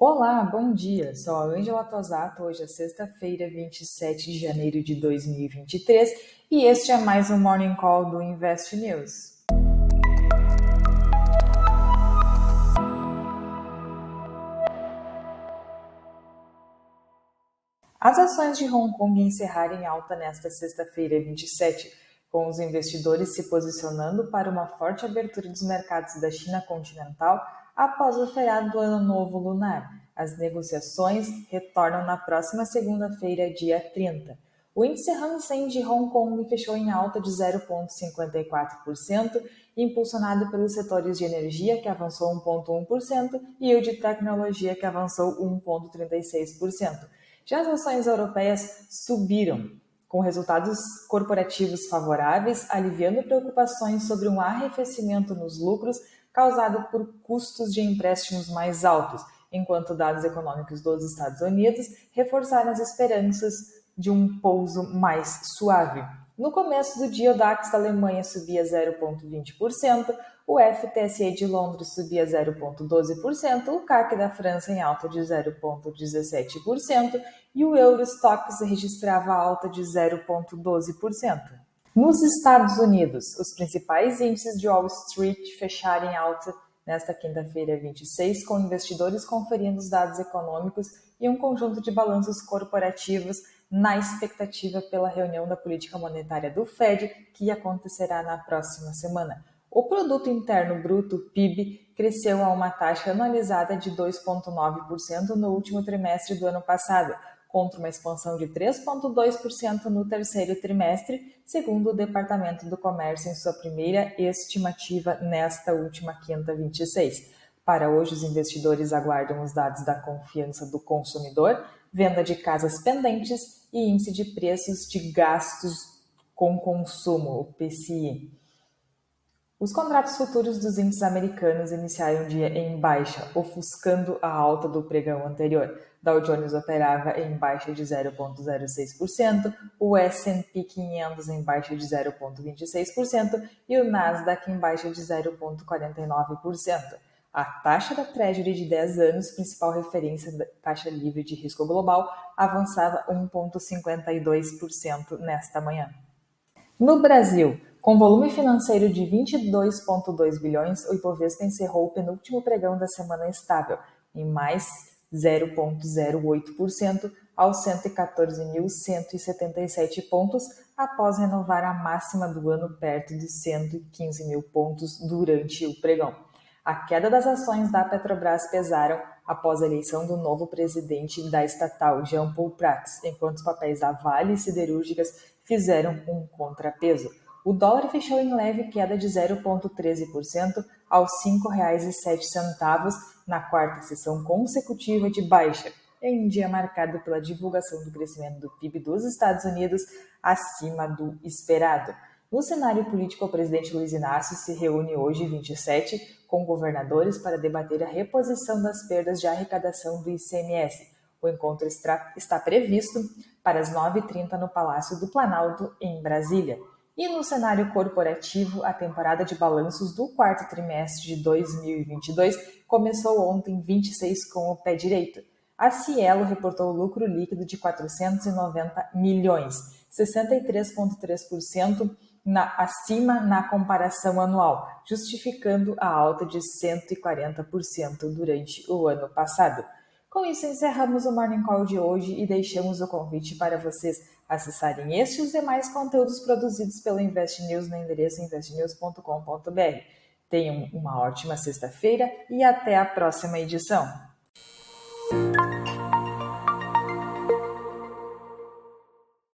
Olá, bom dia. Sou a Ângela Tosato. Hoje é sexta-feira, 27 de janeiro de 2023 e este é mais um Morning Call do Invest News. As ações de Hong Kong encerraram em alta nesta sexta-feira, 27, com os investidores se posicionando para uma forte abertura dos mercados da China continental após o feriado do Ano Novo Lunar. As negociações retornam na próxima segunda-feira, dia 30. O índice Hang Seng de Hong Kong fechou em alta de 0,54%, impulsionado pelos setores de energia, que avançou 1,1%, e o de tecnologia, que avançou 1,36%. Já as ações europeias subiram, com resultados corporativos favoráveis, aliviando preocupações sobre um arrefecimento nos lucros causado por custos de empréstimos mais altos, enquanto dados econômicos dos Estados Unidos reforçaram as esperanças de um pouso mais suave. No começo do dia, o DAX da Alemanha subia 0,20%, o FTSE de Londres subia 0,12%, o CAC da França em alta de 0,17% e o Eurostox registrava alta de 0,12%. Nos Estados Unidos, os principais índices de Wall Street fecharam em alta nesta quinta-feira 26, com investidores conferindo os dados econômicos e um conjunto de balanços corporativos na expectativa pela reunião da política monetária do Fed, que acontecerá na próxima semana. O produto interno bruto PIB cresceu a uma taxa anualizada de 2,9% no último trimestre do ano passado, contra uma expansão de 3,2% no terceiro trimestre, segundo o Departamento do Comércio em sua primeira estimativa nesta última quinta 26. Para hoje, os investidores aguardam os dados da confiança do consumidor, venda de casas pendentes e índice de preços de gastos com consumo, o PCI. Os contratos futuros dos índices americanos iniciaram o dia em baixa, ofuscando a alta do pregão anterior. Dow Jones operava em baixa de 0,06%, o S&P 500 em baixa de 0,26% e o Nasdaq em baixa de 0,49%. A taxa da Treasury de 10 anos, principal referência da taxa livre de risco global, avançava 1,52% nesta manhã. No Brasil, com volume financeiro de 22,2 bilhões, o Ibovespa encerrou o penúltimo pregão da semana estável, em mais 0,08% aos 114.177 pontos, após renovar a máxima do ano perto de 115 mil pontos durante o pregão. A queda das ações da Petrobras pesaram após a eleição do novo presidente da estatal, Jean Paul Prats, enquanto os papéis da Vale e Siderúrgicas fizeram um contrapeso. O dólar fechou em leve queda de 0,13% aos R$ 5,07 na quarta sessão consecutiva de baixa, em um dia marcado pela divulgação do crescimento do PIB dos Estados Unidos acima do esperado. No cenário político, o presidente Luiz Inácio se reúne hoje, 27, com governadores para debater a reposição das perdas de arrecadação do ICMS. O encontro está previsto para as 9h30 no Palácio do Planalto, em Brasília. E no cenário corporativo, a temporada de balanços do quarto trimestre de 2022 começou ontem 26 com o pé direito. A Cielo reportou lucro líquido de 490 milhões, 63,3% na, acima na comparação anual, justificando a alta de 140% durante o ano passado. Com isso, encerramos o Morning Call de hoje e deixamos o convite para vocês acessarem este e os demais conteúdos produzidos pelo Invest News no endereço investnews.com.br. Tenham uma ótima sexta-feira e até a próxima edição.